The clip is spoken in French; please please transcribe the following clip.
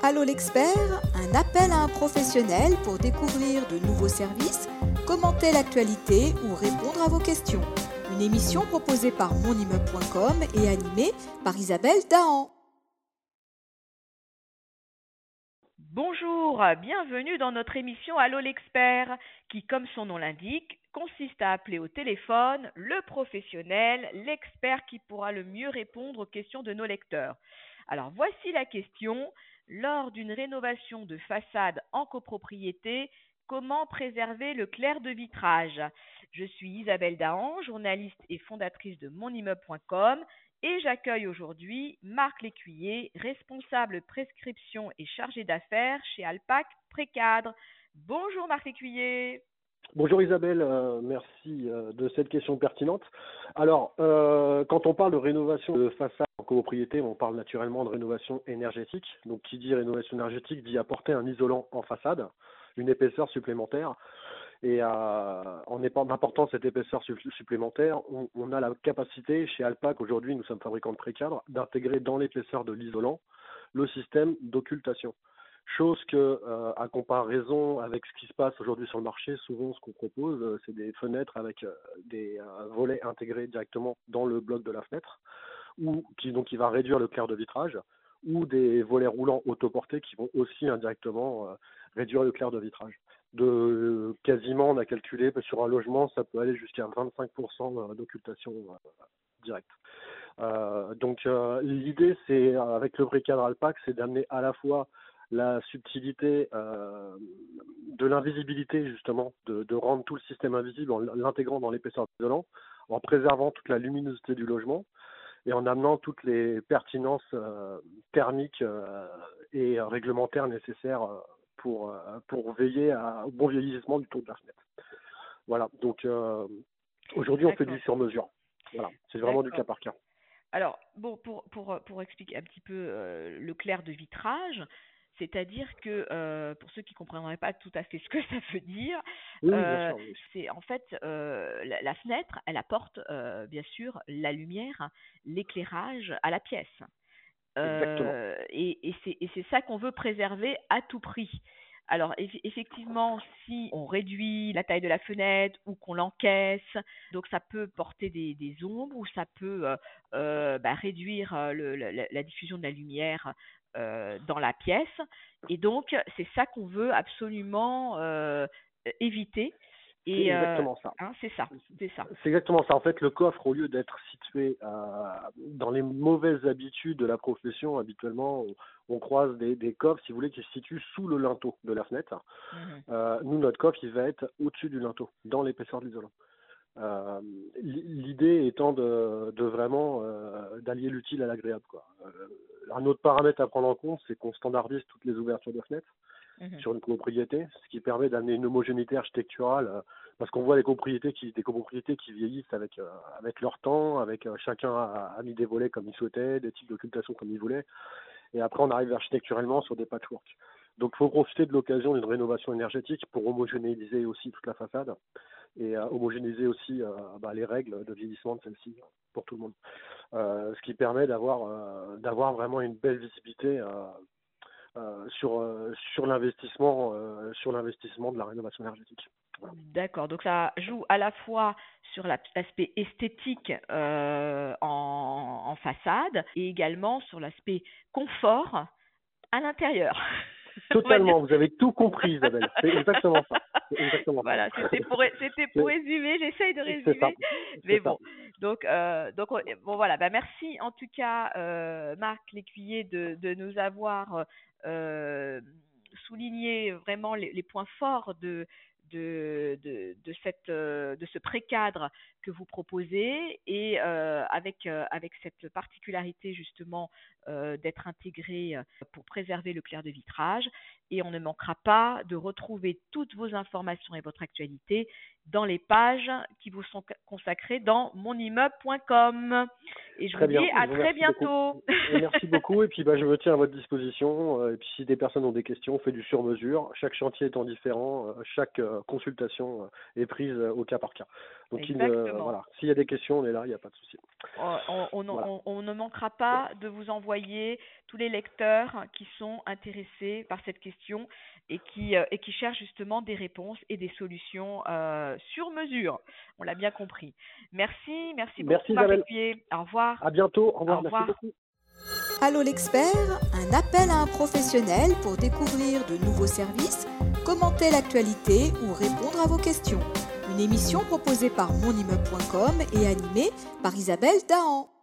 Allô l'expert, un appel à un professionnel pour découvrir de nouveaux services, commenter l'actualité ou répondre à vos questions. Une émission proposée par monimmeuble.com et animée par Isabelle Dahan. Bonjour, bienvenue dans notre émission Allô l'expert, qui, comme son nom l'indique, consiste à appeler au téléphone le professionnel, l'expert qui pourra le mieux répondre aux questions de nos lecteurs. Alors voici la question. Lors d'une rénovation de façade en copropriété, comment préserver le clair de vitrage? Je suis Isabelle Dahan, journaliste et fondatrice de monimmeuble.com et j'accueille aujourd'hui Marc Lécuyer, responsable prescription et chargé d'affaires chez Alpac Précadre. Bonjour Marc Lécuyer. Bonjour Isabelle, euh, merci euh, de cette question pertinente. Alors, euh, quand on parle de rénovation de façade en copropriété, on parle naturellement de rénovation énergétique. Donc, qui dit rénovation énergétique dit apporter un isolant en façade, une épaisseur supplémentaire. Et en apportant cette épaisseur supplémentaire, on, on, a la capacité chez Alpac, aujourd'hui nous sommes fabricants de précadres, d'intégrer dans l'épaisseur de l'isolant le système d'occultation. Chose que, euh, à comparaison avec ce qui se passe aujourd'hui sur le marché, souvent ce qu'on propose, euh, c'est des fenêtres avec euh, des volets intégrés directement dans le bloc de la fenêtre, ou qui donc qui va réduire le clair de vitrage, ou des volets roulants autoportés qui vont aussi indirectement réduire le clair de vitrage. De quasiment, on a calculé sur un logement, ça peut aller jusqu'à 25% d'occultation directe. donc l'idée, c'est avec le bricadre Alpac, c'est d'amener à la fois la subtilité euh, de l'invisibilité justement, de, de, rendre tout le système invisible en l'intégrant dans l'épaisseur isolante, en préservant toute la luminosité du logement et en amenant toutes les pertinences euh, thermiques euh, et réglementaires nécessaires pour, pour veiller à, au bon vieillissement du tour de la fenêtre. Voilà, donc aujourd'hui on fait du sur-mesure. Voilà, c'est vraiment du cas par cas. Alors, bon, pour, pour, pour expliquer un petit peu le clair de vitrage, c'est-à-dire que, euh, pour ceux qui ne comprendraient pas tout à fait ce que ça veut dire, euh, c'est en fait euh, la, fenêtre, elle apporte bien sûr la lumière, l'éclairage à la pièce. et, et c'est ça qu'on veut préserver à tout prix. Alors effectivement, si on réduit la taille de la fenêtre ou qu'on l'encaisse, donc ça peut porter des, ombres ou ça peut bah, réduire la, diffusion de la lumière euh, dans la pièce. Et donc, c'est ça qu'on veut absolument euh, éviter. C'est exactement ça. Hein, c'est ça, c'est ça. C'est exactement ça. En fait, le coffre, au lieu d'être situé euh, dans les mauvaises habitudes de la profession, habituellement, on, croise des, des, coffres, si vous voulez, qui se situent sous le linteau de la fenêtre. Mhm. nous, notre coffre, il va être au-dessus du linteau, dans l'épaisseur de l'isolant. Euh, L'idée étant de, de vraiment euh, d'allier l'utile à l'agréable. Euh, un autre paramètre à prendre en compte, c'est qu'on standardise toutes les ouvertures de fenêtres mhm. sur une copropriété, ce qui permet d'amener une homogénéité architecturale, parce qu'on voit des copropriétés qui, des copropriétés qui vieillissent avec avec leur temps, avec chacun a, a, mis des volets comme il souhaitait, des types d'occultation comme il voulait, et après on arrive architecturellement sur des patchwork. Donc, il faut profiter de l'occasion d'une rénovation énergétique pour homogénéiser aussi toute la façade et euh, homogénéiser aussi euh, bah, les règles de vieillissement de celle-ci pour tout le monde. Euh, ce qui permet d'avoir euh, d'avoir vraiment une belle visibilité sur sur l'investissement sur l'investissement de la rénovation énergétique. D'accord, donc ça joue à la fois sur l'aspect esthétique euh, en, en, façade et également sur l'aspect confort à l'intérieur. Totalement, vous avez tout compris, Isabelle. C'est exactement ça. Exactement. Voilà, c'était pour, c'était pour résumer, j'essaye de résumer. Mais bon, donc, euh, donc bon voilà, bah, merci en tout cas, euh, Marc Lécuyer, de, de nous avoir euh, souligné vraiment les, les, points forts de, de, de, de, cette, euh, de ce précadre que vous proposez et euh, avec, euh, avec cette particularité justement d'être intégré pour préserver le clair de vitrage. Et on ne manquera pas de retrouver toutes vos informations et votre actualité dans les pages qui vous sont consacrées dans monimmeuble.com. Et je vous dis à très bientôt. merci beaucoup. Et puis bah, je me tiens à votre disposition. Et puis si des personnes ont des questions, on fait du sur mesure. Chaque chantier étant différent, chaque consultation est prise au cas par cas. Donc voilà, s'il y a des questions, on est là, il n'y a pas de souci. On, ne manquera pas de vous envoyer tous les lecteurs qui sont intéressés par cette question et qui, et qui cherchent justement des réponses et des solutions sur mesure. On l'a bien compris. Merci, merci beaucoup, merci, Au revoir. À bientôt. Au revoir. Merci beaucoup. Allô l'expert, un appel à un professionnel pour découvrir de nouveaux services, commenter l'actualité ou répondre à vos questions. Une émission proposée par monimmeuble.com et animée par Isabelle Dahan.